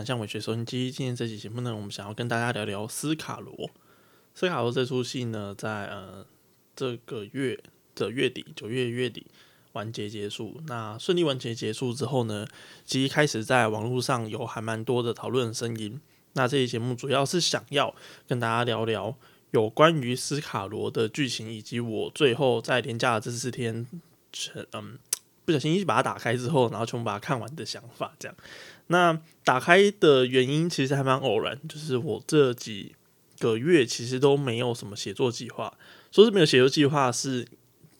想象文学收音机。今天这期节目呢，我们想要跟大家聊聊斯卡罗。斯卡罗这出戏呢，在呃这个月的月底，九月月底完结结束。那顺利完结结束之后呢，其实开始在网络上有还蛮多的讨论声音。那这期节目主要是想要跟大家聊聊有关于斯卡罗的剧情，以及我最后在连假的这四天，嗯。不小心一把它打开之后，然后全部把它看完的想法，这样。那打开的原因其实还蛮偶然，就是我这几个月其实都没有什么写作计划，说是没有写作计划，是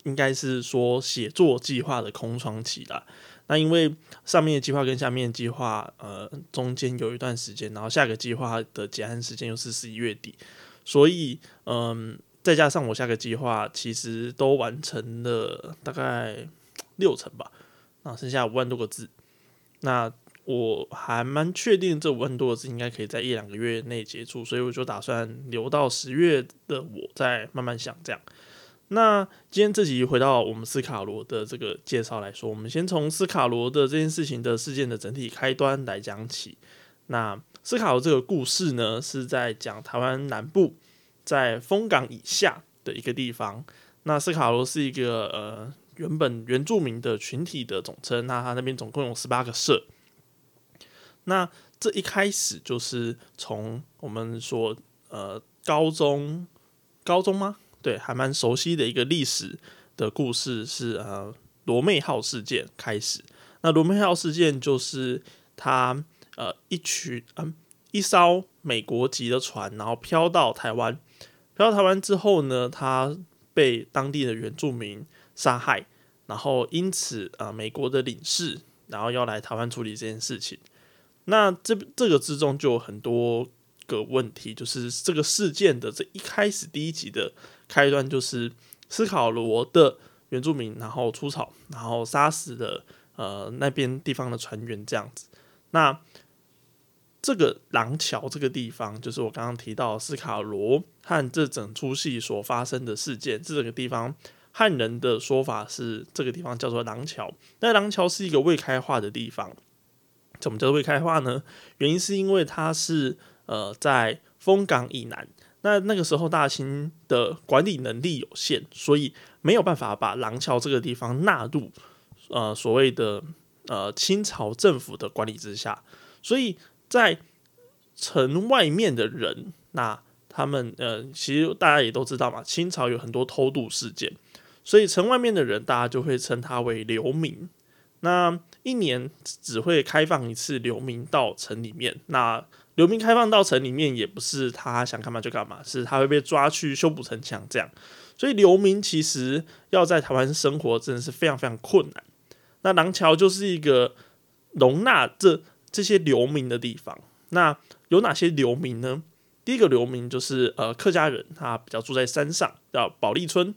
应该是说写作计划的空窗期啦。那因为上面的计划跟下面的计划，呃，中间有一段时间，然后下个计划的结案时间又是十一月底，所以，嗯，再加上我下个计划其实都完成了，大概。六成吧，那剩下五万多个字，那我还蛮确定这五万多个字应该可以在一两个月内结束，所以我就打算留到十月的我再慢慢想这样。那今天这集回到我们斯卡罗的这个介绍来说，我们先从斯卡罗的这件事情的事件的整体开端来讲起。那斯卡罗这个故事呢，是在讲台湾南部在风港以下的一个地方。那斯卡罗是一个呃。原本原住民的群体的总称，那他那边总共有十八个社。那这一开始就是从我们说呃高中高中吗？对，还蛮熟悉的一个历史的故事是呃罗妹号事件开始。那罗妹号事件就是他呃一群嗯一艘美国籍的船，然后飘到台湾，飘到台湾之后呢，他被当地的原住民杀害。然后因此啊，美国的领事然后要来台湾处理这件事情。那这这个之中就有很多个问题，就是这个事件的这一开始第一集的开端，就是斯考罗的原住民然后出草，然后杀死了呃那边地方的船员这样子。那这个廊桥这个地方，就是我刚刚提到斯卡罗和这整出戏所发生的事件，这个地方。汉人的说法是，这个地方叫做廊桥。那廊桥是一个未开化的地方。怎么叫未开化呢？原因是因为它是呃在丰港以南。那那个时候大清的管理能力有限，所以没有办法把廊桥这个地方纳入呃所谓的呃清朝政府的管理之下。所以在城外面的人，那他们呃其实大家也都知道嘛，清朝有很多偷渡事件。所以城外面的人，大家就会称他为流民。那一年只会开放一次流民到城里面。那流民开放到城里面，也不是他想干嘛就干嘛，是他会被抓去修补城墙这样。所以流民其实要在台湾生活，真的是非常非常困难。那廊桥就是一个容纳这 这些流民的地方。那有哪些流民呢？第一个流民就是呃客家人，他比较住在山上，叫保利村。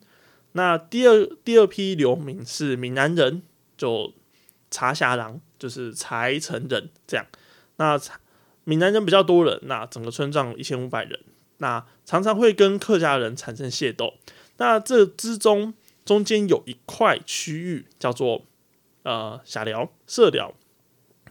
那第二第二批流民是闽南人，就茶霞郎，就是才城人这样。那闽南人比较多人，那整个村庄一千五百人，那常常会跟客家人产生械斗。那这之中中间有一块区域叫做呃霞寮社寮，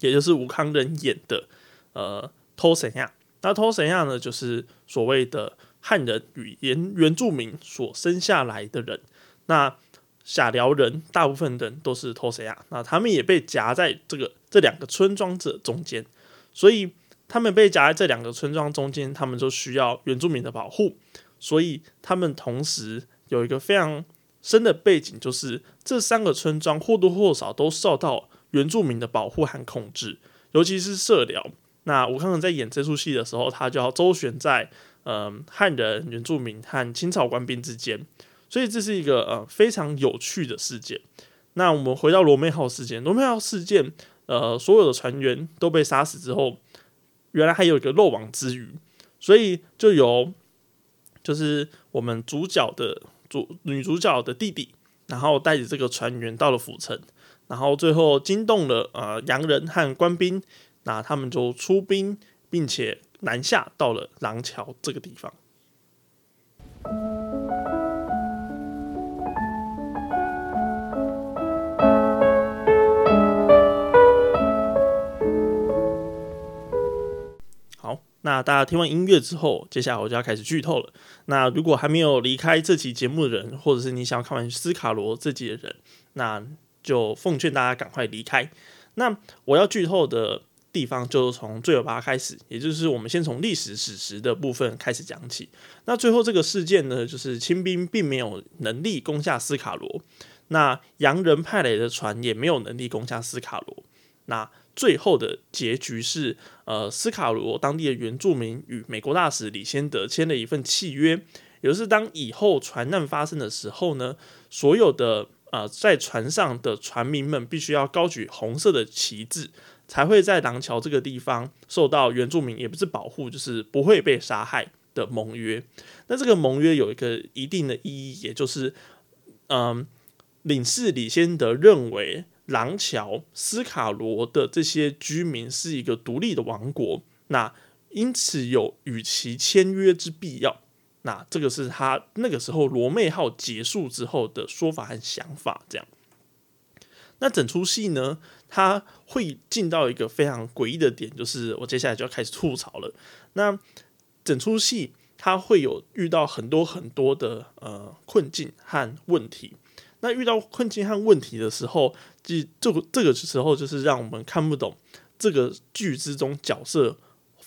也就是吴康人演的呃托神亚。那托神亚呢，就是所谓的汉人与原原住民所生下来的人。那下辽人大部分人都是托谁亚，那他们也被夹在这个这两个村庄这中间，所以他们被夹在这两个村庄中间，他们就需要原住民的保护，所以他们同时有一个非常深的背景，就是这三个村庄或多或少都受到原住民的保护和控制，尤其是社寮。那吴康仁在演这出戏的时候，他就要周旋在嗯汉人、原住民和清朝官兵之间。所以这是一个呃非常有趣的事件。那我们回到罗妹号事件，罗妹号事件，呃，所有的船员都被杀死之后，原来还有一个漏网之鱼，所以就由就是我们主角的主女主角的弟弟，然后带着这个船员到了府城，然后最后惊动了呃洋人和官兵，那他们就出兵，并且南下到了廊桥这个地方。好那大家听完音乐之后，接下来我就要开始剧透了。那如果还没有离开这期节目的人，或者是你想要看完斯卡罗这集的人，那就奉劝大家赶快离开。那我要剧透的地方就从最尾巴开始，也就是我们先从历史史实的部分开始讲起。那最后这个事件呢，就是清兵并没有能力攻下斯卡罗，那洋人派来的船也没有能力攻下斯卡罗。那最后的结局是，呃，斯卡罗当地的原住民与美国大使李先德签了一份契约，也就是当以后船难发生的时候呢，所有的呃在船上的船民们必须要高举红色的旗帜，才会在廊桥这个地方受到原住民也不是保护，就是不会被杀害的盟约。那这个盟约有一个一定的意义，也就是，嗯，领事李先德认为。廊桥、斯卡罗的这些居民是一个独立的王国，那因此有与其签约之必要。那这个是他那个时候罗妹号结束之后的说法和想法。这样，那整出戏呢，他会进到一个非常诡异的点，就是我接下来就要开始吐槽了。那整出戏他会有遇到很多很多的呃困境和问题。那遇到困境和问题的时候，即这个这个时候就是让我们看不懂这个剧之中角色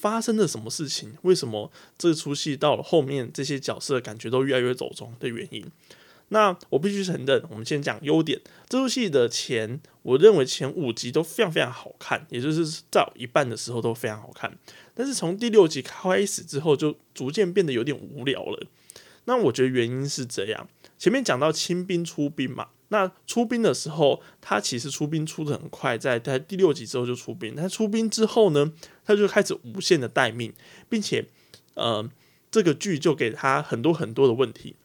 发生了什么事情，为什么这出戏到了后面这些角色感觉都越来越走中的原因。那我必须承认，我们先讲优点。这出戏的前，我认为前五集都非常非常好看，也就是到一半的时候都非常好看。但是从第六集开始之后，就逐渐变得有点无聊了。那我觉得原因是这样。前面讲到清兵出兵嘛，那出兵的时候，他其实出兵出的很快，在在第六集之后就出兵。他出兵之后呢，他就开始无限的待命，并且，呃，这个剧就给他很多很多的问题，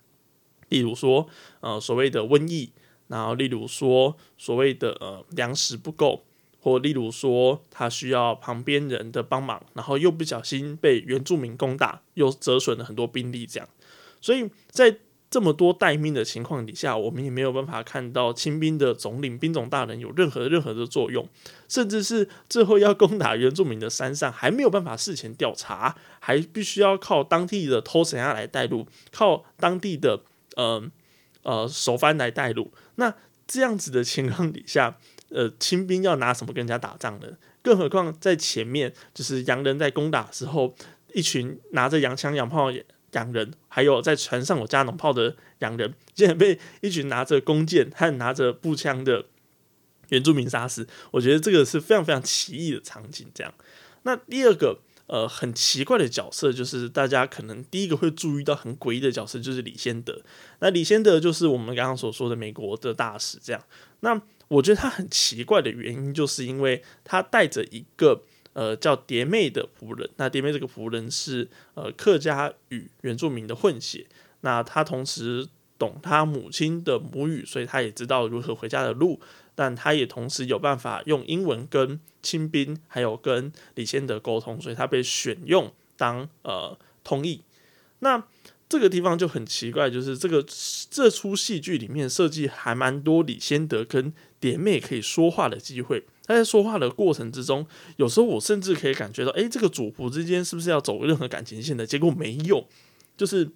例如说，呃，所谓的瘟疫，然后例如说所谓的呃粮食不够，或例如说他需要旁边人的帮忙，然后又不小心被原住民攻打，又折损了很多兵力，这样，所以在这么多待命的情况底下，我们也没有办法看到清兵的总领兵总大人有任何任何的作用，甚至是最后要攻打原住民的山上，还没有办法事前调查，还必须要靠当地的偷神下来带路，靠当地的呃呃手番来带路。那这样子的情况底下，呃，清兵要拿什么跟人家打仗呢？更何况在前面就是洋人在攻打的时候，一群拿着洋枪洋炮。洋人，还有在船上有加农炮的洋人，竟然被一群拿着弓箭和拿着步枪的原住民杀死。我觉得这个是非常非常奇异的场景。这样，那第二个呃很奇怪的角色，就是大家可能第一个会注意到很诡异的角色，就是李先德。那李先德就是我们刚刚所说的美国的大使。这样，那我觉得他很奇怪的原因，就是因为他带着一个。呃，叫蝶妹的仆人，那蝶妹这个仆人是呃客家与原住民的混血，那他同时懂他母亲的母语，所以他也知道如何回家的路，但他也同时有办法用英文跟清兵还有跟李先德沟通，所以他被选用当呃通译。那这个地方就很奇怪，就是这个这出戏剧里面设计还蛮多李先德跟蝶妹可以说话的机会。在说话的过程之中，有时候我甚至可以感觉到，哎，这个主仆之间是不是要走任何感情线的？结果没有。就是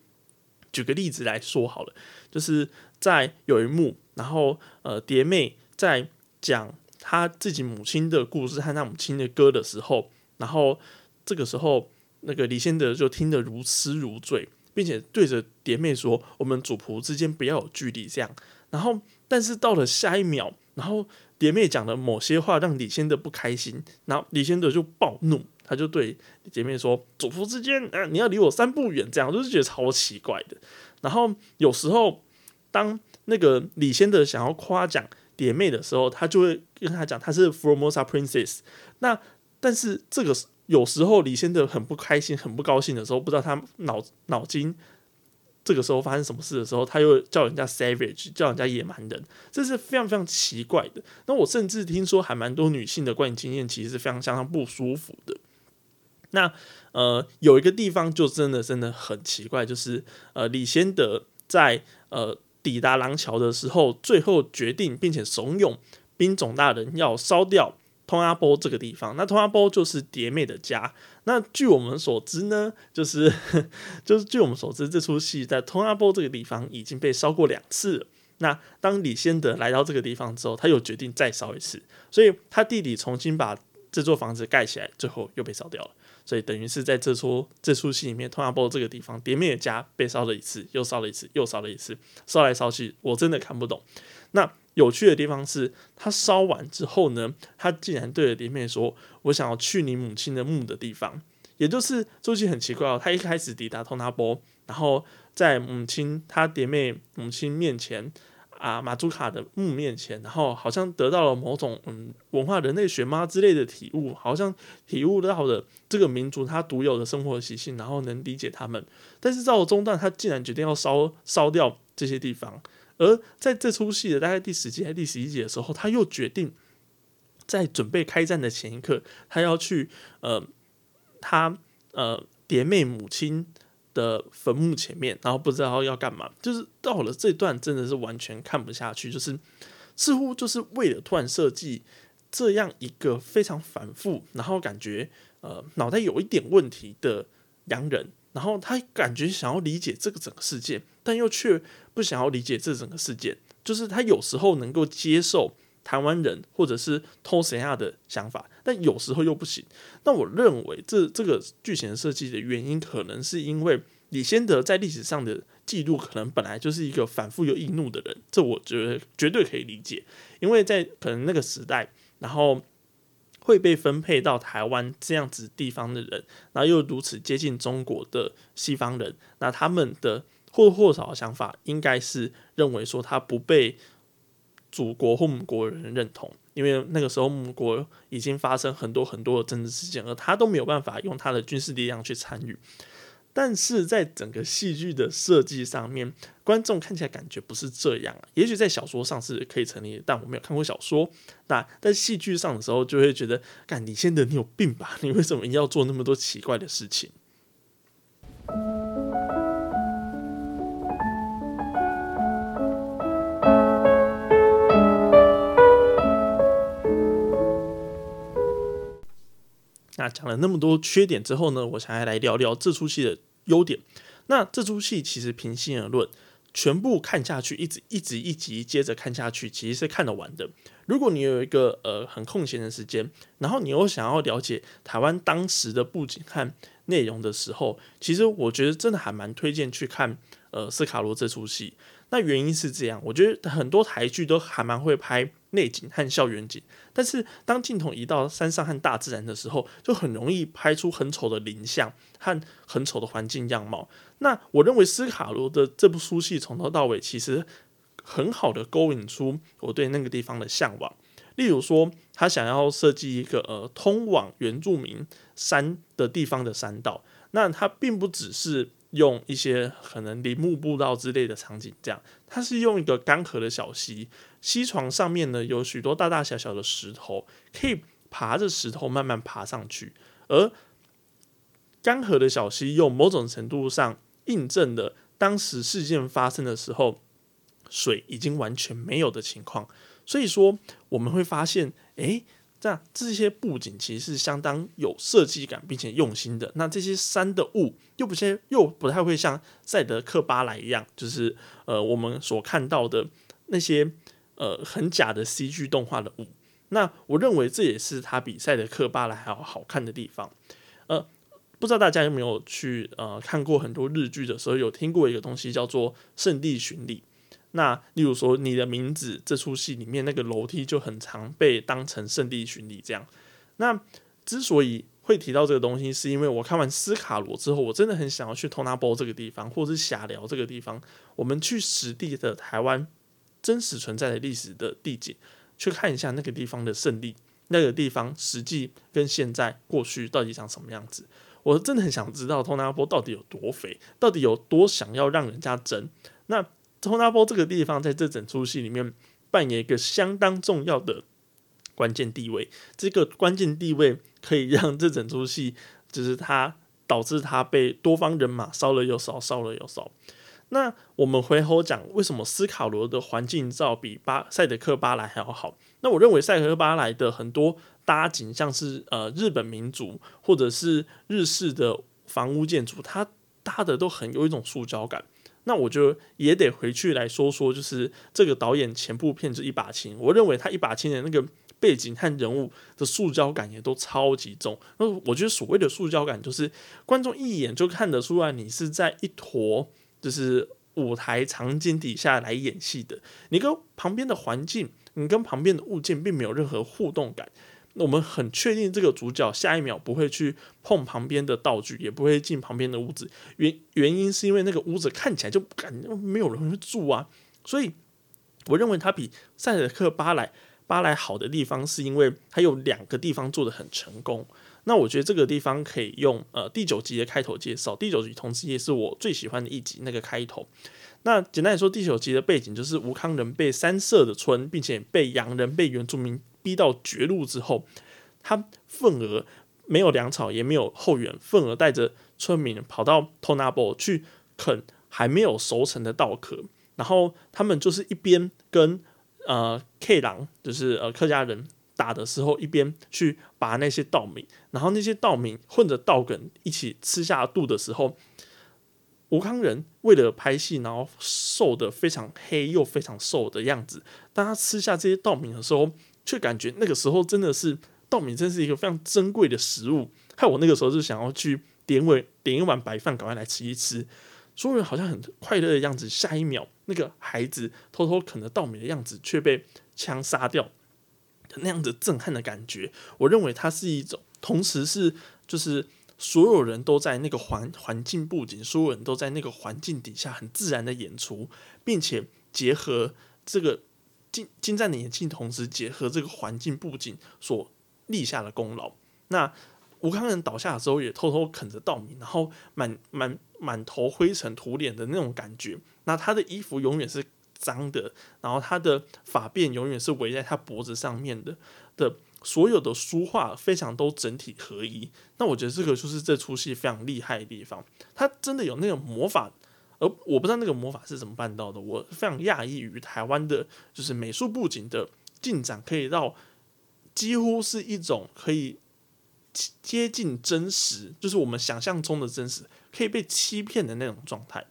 举个例子来说好了，就是在有一幕，然后呃，蝶妹在讲她自己母亲的故事和她母亲的歌的时候，然后这个时候，那个李先德就听得如痴如醉，并且对着蝶妹说：“我们主仆之间不要有距离。”这样，然后但是到了下一秒，然后。蝶妹讲的某些话让李先德不开心，然后李先德就暴怒，他就对蝶妹说：“主仆之间，啊，你要离我三步远。”这样就是觉得超奇怪的。然后有时候，当那个李先德想要夸奖蝶妹的时候，他就会跟他讲他是 Formosa Princess。那但是这个有时候李先德很不开心、很不高兴的时候，不知道他脑脑筋。这个时候发生什么事的时候，他又叫人家 savage，叫人家野蛮人，这是非常非常奇怪的。那我甚至听说，还蛮多女性的观影经验其实是非常相当不舒服的。那呃，有一个地方就真的真的很奇怪，就是呃，李先德在呃抵达廊桥的时候，最后决定并且怂恿兵总大人要烧掉通阿波这个地方。那通阿波就是蝶妹的家。那据我们所知呢，就是 就是据我们所知，这出戏在通阿波这个地方已经被烧过两次。那当李先德来到这个地方之后，他又决定再烧一次，所以他弟弟重新把这座房子盖起来，最后又被烧掉了。所以等于是在这出这出戏里面，通阿波这个地方，蝶妹的家被烧了一次，又烧了一次，又烧了一次，烧来烧去，我真的看不懂。那有趣的地方是，他烧完之后呢，他竟然对着蝶妹说：“我想要去你母亲的墓的地方。”也就是这戏很奇怪哦，他一开始抵达通纳波，然后在母亲他蝶妹母亲面前。啊，马祖卡的墓面前，然后好像得到了某种嗯文化人类学吗之类的体悟，好像体悟到了这个民族它独有的生活习性，然后能理解他们。但是到了中段，他竟然决定要烧烧掉这些地方。而在这出戏的大概第十集还是第十一集的时候，他又决定在准备开战的前一刻，他要去呃，他呃蝶妹母亲。的坟墓前面，然后不知道要干嘛，就是到了这段真的是完全看不下去，就是似乎就是为了突然设计这样一个非常反复，然后感觉呃脑袋有一点问题的洋人，然后他感觉想要理解这个整个事件，但又却不想要理解这整个事件，就是他有时候能够接受台湾人或者是偷谁亚的想法，但有时候又不行。那我认为这这个剧情设计的原因，可能是因为。李先德在历史上的记录，可能本来就是一个反复又易怒的人，这我觉得绝对可以理解。因为在可能那个时代，然后会被分配到台湾这样子地方的人，然后又如此接近中国的西方人，那他们的或多或少的想法，应该是认为说他不被祖国或母国人认同，因为那个时候母国已经发生很多很多的政治事件，而他都没有办法用他的军事力量去参与。但是在整个戏剧的设计上面，观众看起来感觉不是这样啊。也许在小说上是可以成立，但我没有看过小说。那在戏剧上的时候，就会觉得，干，李先德，你有病吧？你为什么一定要做那么多奇怪的事情？那讲了那么多缺点之后呢，我想要来聊聊这出戏的优点。那这出戏其实平心而论，全部看下去，一直一直一集接着看下去，其实是看得完的。如果你有一个呃很空闲的时间，然后你又想要了解台湾当时的布景和内容的时候，其实我觉得真的还蛮推荐去看呃斯卡罗这出戏。那原因是这样，我觉得很多台剧都还蛮会拍。内景和校园景，但是当镜头移到山上和大自然的时候，就很容易拍出很丑的林相和很丑的环境样貌。那我认为斯卡罗的这部书戏从头到尾其实很好的勾引出我对那个地方的向往。例如说，他想要设计一个呃通往原住民山的地方的山道，那它并不只是。用一些可能林木步道之类的场景，这样，它是用一个干涸的小溪，溪床上面呢有许多大大小小的石头，可以爬着石头慢慢爬上去，而干涸的小溪用某种程度上印证了当时事件发生的时候水已经完全没有的情况，所以说我们会发现，诶。那这些布景其实是相当有设计感，并且用心的。那这些山的雾又不些又不太会像赛德克巴莱一样，就是呃我们所看到的那些呃很假的 CG 动画的雾。那我认为这也是它比赛德克巴莱还要好看的地方。呃，不知道大家有没有去呃看过很多日剧的时候，有听过一个东西叫做圣地巡礼。那例如说，你的名字这出戏里面那个楼梯就很常被当成圣地巡礼这样。那之所以会提到这个东西，是因为我看完斯卡罗之后，我真的很想要去托纳波这个地方，或是霞寮这个地方，我们去实地的台湾真实存在的历史的地景，去看一下那个地方的胜利，那个地方实际跟现在过去到底长什么样子。我真的很想知道托纳波到底有多肥，到底有多想要让人家争。那托纳波这个地方在这整出戏里面扮演一个相当重要的关键地位，这个关键地位可以让这整出戏就是它导致它被多方人马烧了又烧，烧了又烧。那我们回头讲，为什么斯卡罗的环境照比巴塞德克巴莱还要好？那我认为塞德克巴莱的很多搭景，像是呃日本民族或者是日式的房屋建筑，它搭的都很有一种塑胶感。那我就也得回去来说说，就是这个导演前部片子《一把青》，我认为他《一把青》的那个背景和人物的塑胶感也都超级重。那我觉得所谓的塑胶感，就是观众一眼就看得出来你是在一坨就是舞台场景底下来演戏的，你跟旁边的环境，你跟旁边的物件并没有任何互动感。我们很确定这个主角下一秒不会去碰旁边的道具，也不会进旁边的屋子。原原因是因为那个屋子看起来就感觉没有人会住啊。所以我认为它比塞德克巴莱巴莱好的地方，是因为它有两个地方做的很成功。那我觉得这个地方可以用呃第九集的开头介绍。第九集同时也是我最喜欢的一集，那个开头。那简单来说，第九集的背景就是吴康人被三社的村，并且被洋人、被原住民。逼到绝路之后，他份额没有粮草，也没有后援，份额带着村民跑到 Tonabo 去啃还没有熟成的稻壳，然后他们就是一边跟呃 K 狼，就是呃客家人打的时候，一边去拔那些稻米，然后那些稻米混着稻梗一起吃下肚的时候，吴康人为了拍戏，然后瘦的非常黑又非常瘦的样子，当他吃下这些稻米的时候。却感觉那个时候真的是稻米，真是一个非常珍贵的食物。害我那个时候就想要去点碗点一碗白饭，赶快来吃一吃。所有人好像很快乐的样子，下一秒那个孩子偷偷啃着稻米的样子却被枪杀掉，那样子震撼的感觉，我认为它是一种，同时是就是所有人都在那个环环境布景，所有人都在那个环境底下很自然的演出，并且结合这个。精精湛的演技，同时结合这个环境布景所立下的功劳。那吴康人倒下的时候，也偷偷啃着稻米，然后满满满头灰尘土脸的那种感觉。那他的衣服永远是脏的，然后他的发辫永远是围在他脖子上面的。的所有的书画非常都整体合一。那我觉得这个就是这出戏非常厉害的地方。他真的有那种魔法。而我不知道那个魔法是怎么办到的，我非常讶异于台湾的，就是美术布景的进展，可以到几乎是一种可以接近真实，就是我们想象中的真实，可以被欺骗的那种状态。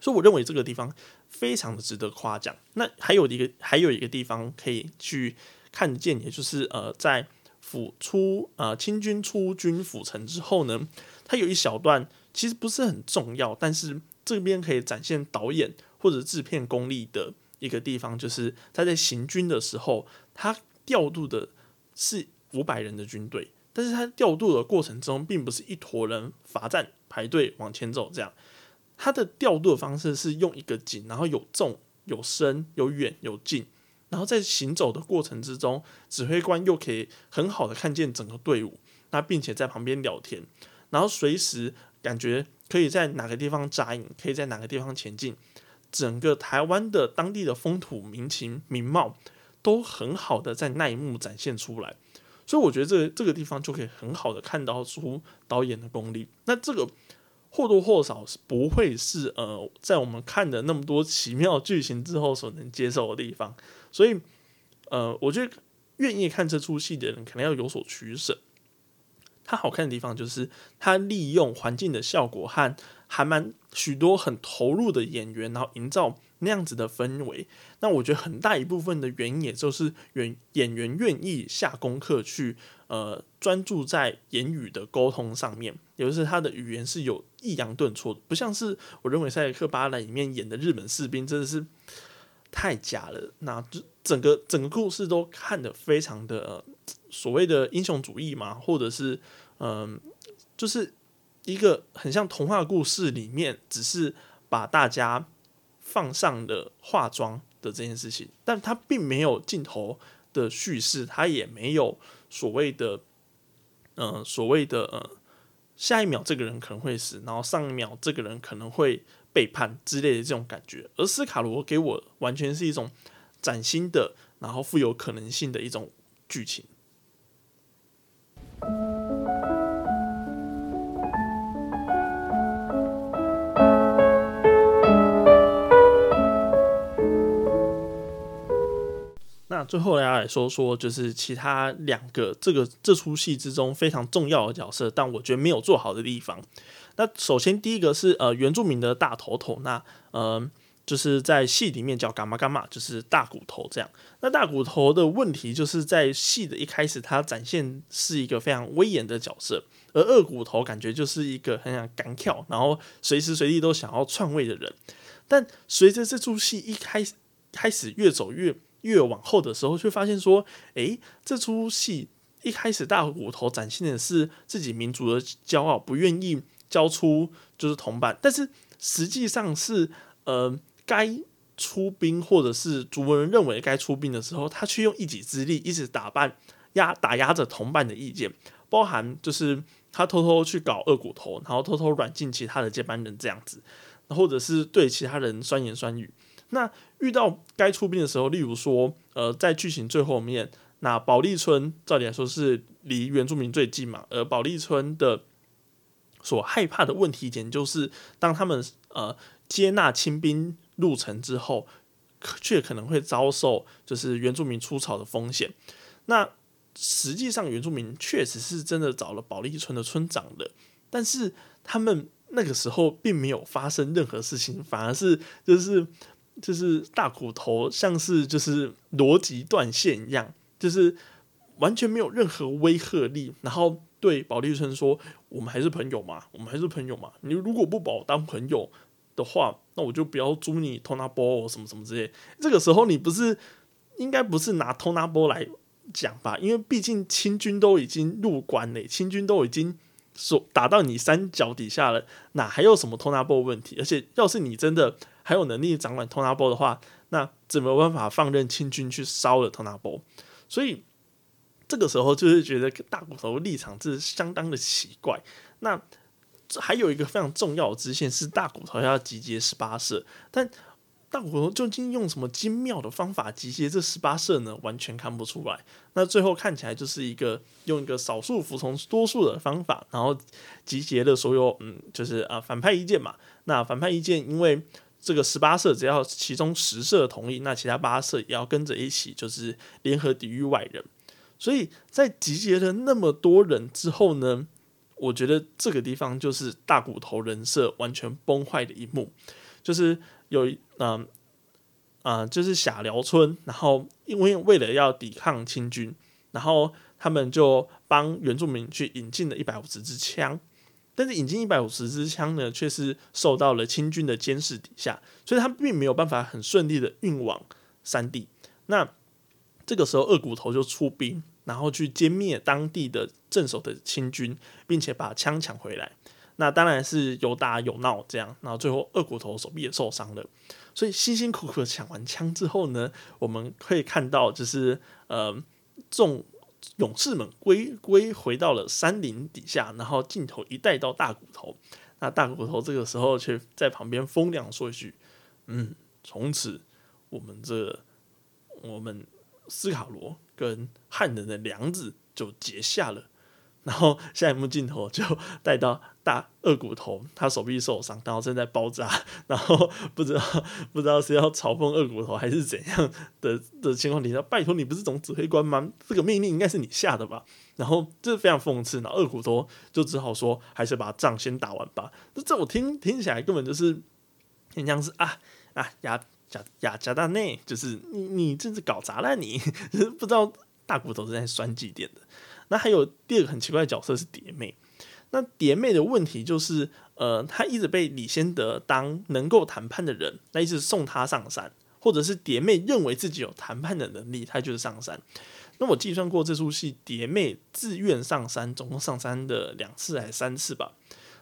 所以我认为这个地方非常的值得夸奖。那还有一个还有一个地方可以去看见，也就是呃，在府出呃清军出军府城之后呢，它有一小段其实不是很重要，但是。这边可以展现导演或者制片功力的一个地方，就是他在行军的时候，他调度的是五百人的军队，但是他调度的过程中，并不是一坨人罚站排队往前走这样，他的调度的方式是用一个景，然后有重有深有远有近，然后在行走的过程之中，指挥官又可以很好的看见整个队伍，那并且在旁边聊天，然后随时感觉。可以在哪个地方扎营，可以在哪个地方前进，整个台湾的当地的风土民情民貌都很好的在那一幕展现出来，所以我觉得这这个地方就可以很好的看到出导演的功力。那这个或多或少是不会是呃，在我们看的那么多奇妙剧情之后所能接受的地方，所以呃，我觉得愿意看这出戏的人可能要有所取舍。它好看的地方就是它利用环境的效果和还蛮许多很投入的演员，然后营造那样子的氛围。那我觉得很大一部分的原因，也就是演演员愿意下功课去呃专注在言语的沟通上面，也就是他的语言是有抑扬顿挫的，不像是我认为《塞克巴莱》里面演的日本士兵真的是太假了。那就整个整个故事都看得非常的。所谓的英雄主义嘛，或者是嗯，就是一个很像童话故事里面，只是把大家放上了化妆的这件事情，但它并没有镜头的叙事，它也没有所谓的嗯，所谓的呃，下一秒这个人可能会死，然后上一秒这个人可能会背叛之类的这种感觉。而斯卡罗给我完全是一种崭新的，然后富有可能性的一种剧情。那最后来来说说，就是其他两个这个这出戏之中非常重要的角色，但我觉得没有做好的地方。那首先第一个是呃原住民的大头头，那呃。就是在戏里面叫伽马伽马，就是大骨头这样。那大骨头的问题就是在戏的一开始，他展现是一个非常威严的角色，而二骨头感觉就是一个很想干跳，然后随时随地都想要篡位的人。但随着这出戏一开始开始越走越越往后的时候，却发现说，诶，这出戏一开始大骨头展现的是自己民族的骄傲，不愿意。交出就是同伴，但是实际上是呃该出兵或者是族人认为该出兵的时候，他却用一己之力一直打扮压打压着同伴的意见，包含就是他偷偷去搞二骨头，然后偷偷软禁其他的接班人这样子，或者是对其他人酸言酸语。那遇到该出兵的时候，例如说呃在剧情最后面，那保利村照理来说是离原住民最近嘛，而保利村的。所害怕的问题点就是，当他们呃接纳清兵入城之后，却可能会遭受就是原住民出草的风险。那实际上原住民确实是真的找了保利村的村长的，但是他们那个时候并没有发生任何事情，反而是就是就是大骨头像是就是逻辑断线一样，就是完全没有任何威慑力，然后。对保利村说：“我们还是朋友嘛，我们还是朋友嘛。你如果不把我当朋友的话，那我就不要租你托纳波什么什么之类。这个时候你不是应该不是拿托纳波来讲吧？因为毕竟清军都已经入关了，清军都已经所打到你山脚底下了，哪还有什么托纳波问题？而且要是你真的还有能力掌管托纳波的话，那怎么办法放任清军去烧了托纳波？所以。”这个时候就是觉得大骨头立场是相当的奇怪。那还有一个非常重要的支线是大骨头要集结十八社，但大骨头究竟用什么精妙的方法集结这十八社呢？完全看不出来。那最后看起来就是一个用一个少数服从多数的方法，然后集结了所有嗯，就是啊反派意见嘛。那反派意见因为这个十八社只要其中十社同意，那其他八社也要跟着一起，就是联合抵御外人。所以在集结了那么多人之后呢，我觉得这个地方就是大骨头人设完全崩坏的一幕，就是有嗯啊，就是下辽村，然后因为为了要抵抗清军，然后他们就帮原住民去引进了一百五十支枪，但是引进一百五十支枪呢，却是受到了清军的监视底下，所以他并没有办法很顺利的运往山地。那这个时候，二骨头就出兵，然后去歼灭当地的镇守的清军，并且把枪抢回来。那当然是有打有闹这样，然后最后二骨头手臂也受伤了。所以辛辛苦苦的抢完枪之后呢，我们可以看到，就是呃，众勇士们归归回到了山林底下，然后镜头一带到大骨头，那大骨头这个时候却在旁边风凉说一句：“嗯，从此我们这我们。”斯卡罗跟汉人的梁子就结下了，然后下一幕镜头就带到大二骨头，他手臂受伤，然后正在包扎，然后不知道不知道是要嘲讽二骨头还是怎样的的情况底下，拜托你不是总指挥官吗？这个命令应该是你下的吧？然后这是非常讽刺，然后二骨头就只好说，还是把仗先打完吧。这我听听起来根本就是很像是啊啊呀。贾雅加大内就是你，你真是搞砸了！你 不知道大骨头是在酸祭点的。那还有第二个很奇怪的角色是蝶妹。那蝶妹的问题就是，呃，她一直被李先德当能够谈判的人，那一直送她上山，或者是蝶妹认为自己有谈判的能力，她就是上山。那我计算过这出戏，蝶妹自愿上山，总共上山的两次还是三次吧？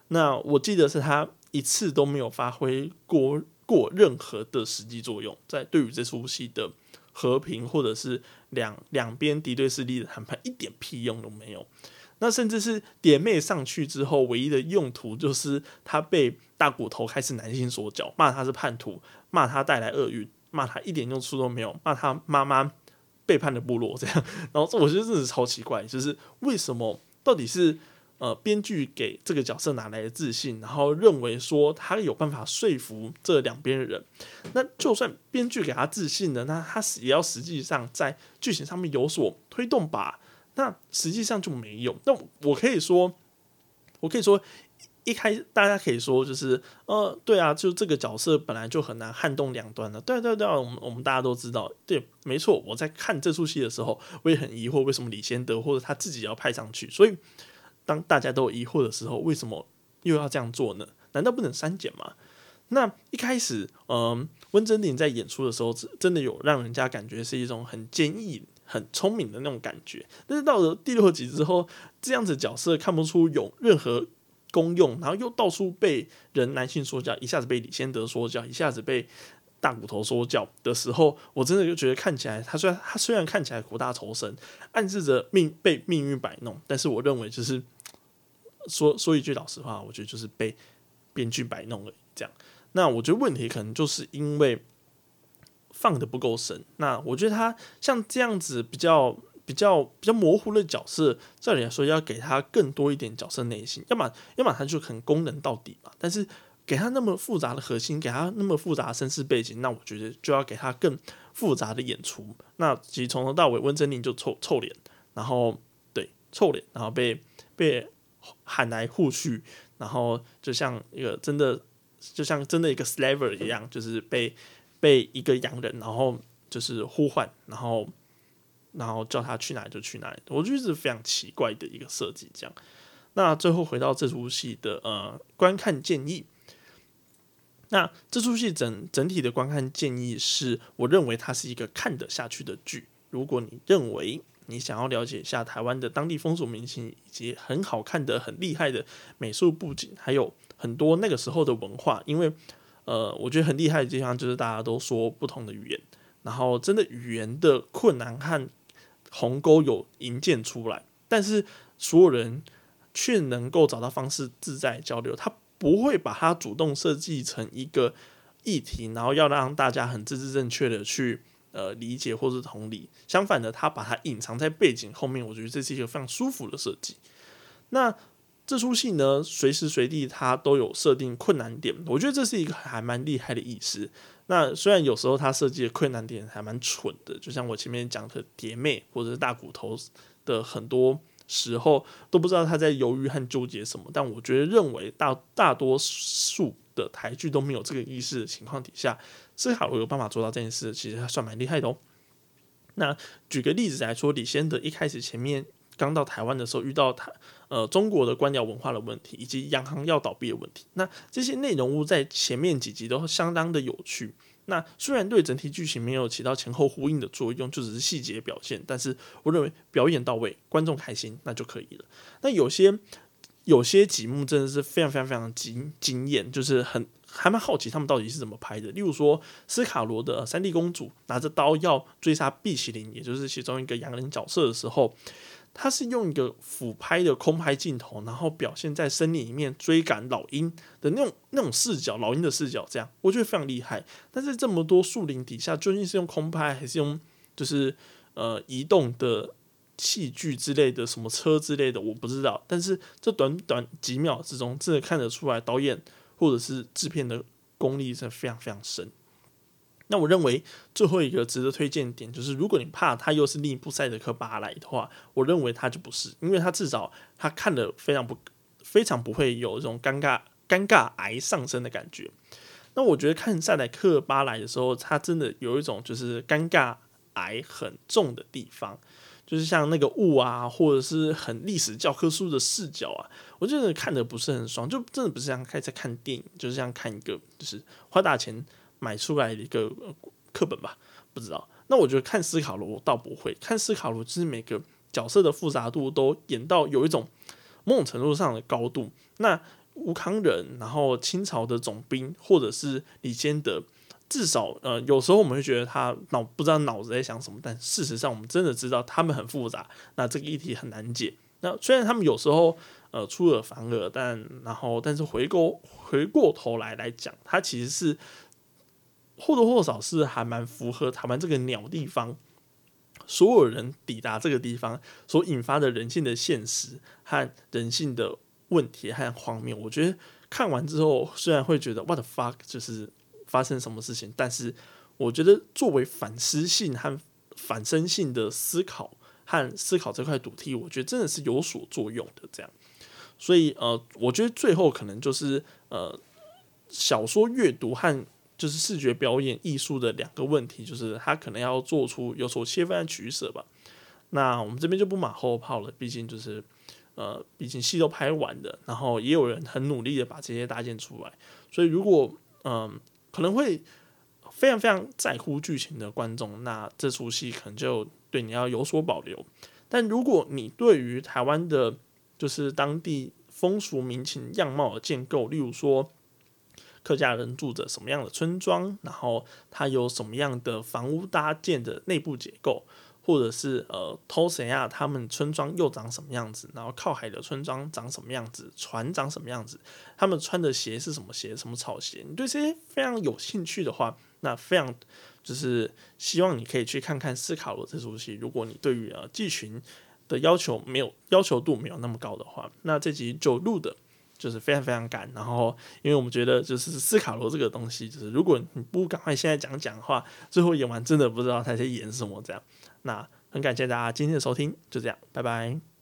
那我记得是她一次都没有发挥过。过任何的实际作用，在对于这出戏的和平或者是两两边敌对势力的谈判一点屁用都没有。那甚至是点妹上去之后，唯一的用途就是他被大骨头开始男性所脚，骂他是叛徒，骂他带来厄运，骂他一点用处都没有，骂他妈妈背叛的部落这样。然后这我觉得真的是超奇怪，就是为什么到底是呃编剧给这个角色哪来的自信，然后认为说他有办法说服这两边的人。那就算编剧给他自信的，那他也要实际上在剧情上面有所推动吧？那实际上就没有。那我可以说，我可以说。一开，大家可以说就是，呃，对啊，就这个角色本来就很难撼动两端的。对对对，我们我们大家都知道，对，没错。我在看这出戏的时候，我也很疑惑，为什么李先德或者他自己要派上去。所以，当大家都疑惑的时候，为什么又要这样做呢？难道不能删减吗？那一开始，嗯，温真菱在演出的时候，真的有让人家感觉是一种很坚毅、很聪明的那种感觉。但是到了第六集之后，这样子角色看不出有任何。功用，然后又到处被人男性说教，一下子被李先德说教，一下子被大骨头说教的时候，我真的就觉得看起来，他虽然他虽然看起来苦大仇深，暗示着命被命运摆弄，但是我认为就是说说一句老实话，我觉得就是被编剧摆弄了这样。那我觉得问题可能就是因为放的不够深。那我觉得他像这样子比较。比较比较模糊的角色，照理来说要给他更多一点角色内心，要么要么他就很功能到底嘛。但是给他那么复杂的核心，给他那么复杂的身世背景，那我觉得就要给他更复杂的演出。那其实从头到尾，温真菱就臭臭脸，然后对臭脸，然后被被喊来护去，然后就像一个真的，就像真的一个 slaver 一样，就是被被一个洋人，然后就是呼唤，然后。然后叫他去哪里就去哪里，我觉得是非常奇怪的一个设计。这样，那最后回到这出戏的呃观看建议，那这出戏整整体的观看建议是，我认为它是一个看得下去的剧。如果你认为你想要了解一下台湾的当地风俗民情，以及很好看的、很厉害的美术布景，还有很多那个时候的文化，因为呃，我觉得很厉害的地方就是大家都说不同的语言，然后真的语言的困难和鸿沟有营建出来，但是所有人却能够找到方式自在交流。他不会把它主动设计成一个议题，然后要让大家很字字正确的去呃理解或是同理。相反的，他把它隐藏在背景后面，我觉得这是一个非常舒服的设计。那这出戏呢，随时随地它都有设定困难点，我觉得这是一个还蛮厉害的意思。那虽然有时候他设计的困难点还蛮蠢的，就像我前面讲的蝶妹或者是大骨头的很多时候都不知道他在犹豫和纠结什么，但我觉得认为大大多数的台剧都没有这个意识的情况底下，斯卡罗有办法做到这件事，其实还算蛮厉害的哦。那举个例子来说，李先德一开始前面。刚到台湾的时候，遇到台呃中国的官僚文化的问题，以及央行要倒闭的问题。那这些内容物在前面几集都相当的有趣。那虽然对整体剧情没有起到前后呼应的作用，就只是细节表现，但是我认为表演到位，观众开心那就可以了。那有些有些几幕真的是非常非常非常惊惊艳，就是很还蛮好奇他们到底是怎么拍的。例如说斯卡罗的三 D 公主拿着刀要追杀碧麒麟，也就是其中一个洋人角色的时候。他是用一个俯拍的空拍镜头，然后表现在森林里面追赶老鹰的那种那种视角，老鹰的视角，这样我觉得非常厉害。但是这么多树林底下，究竟是用空拍还是用就是呃移动的器具之类的，什么车之类的，我不知道。但是这短短几秒之中，真的看得出来导演或者是制片的功力是非常非常深。那我认为最后一个值得推荐点就是，如果你怕他又是另一部赛德克巴莱的话，我认为他就不是，因为他至少他看的非常不非常不会有这种尴尬尴尬癌上升的感觉。那我觉得看赛德克巴莱的时候，他真的有一种就是尴尬癌很重的地方，就是像那个雾啊，或者是很历史教科书的视角啊，我觉得看的不是很爽，就真的不是像开在看电影，就是像看一个就是花大钱。买出来的一个课本吧，不知道。那我觉得看斯卡罗倒不会，看斯卡罗就是每个角色的复杂度都演到有一种某种程度上的高度。那吴康仁，然后清朝的总兵，或者是李先德，至少呃，有时候我们会觉得他脑不知道脑子在想什么，但事实上我们真的知道他们很复杂。那这个议题很难解。那虽然他们有时候呃出尔反尔，但然后但是回过回过头来来讲，他其实是。或多或少是还蛮符合台湾这个鸟地方所有人抵达这个地方所引发的人性的现实和人性的问题和荒谬。我觉得看完之后，虽然会觉得 what the fuck，就是发生什么事情，但是我觉得作为反思性和反身性的思考和思考这块主题，我觉得真的是有所作用的。这样，所以呃，我觉得最后可能就是呃，小说阅读和就是视觉表演艺术的两个问题，就是他可能要做出有所切分的取舍吧。那我们这边就不马后炮了，毕竟就是呃，毕竟戏都拍完的，然后也有人很努力的把这些搭建出来，所以如果嗯，可能会非常非常在乎剧情的观众，那这出戏可能就对你要有所保留。但如果你对于台湾的，就是当地风俗民情样貌的建构，例如说。客家人住着什么样的村庄？然后它有什么样的房屋搭建的内部结构，或者是呃，偷谁啊？他们村庄又长什么样子？然后靠海的村庄长什么样子？船长什么样子？他们穿的鞋是什么鞋？什么草鞋？你对这些非常有兴趣的话，那非常就是希望你可以去看看《斯卡罗》这出戏。如果你对于呃剧群的要求没有要求度没有那么高的话，那这集就录的。就是非常非常赶，然后因为我们觉得就是斯卡罗这个东西，就是如果你不赶快现在讲讲的话，最后演完真的不知道他在演什么这样。那很感谢大家今天的收听，就这样，拜拜。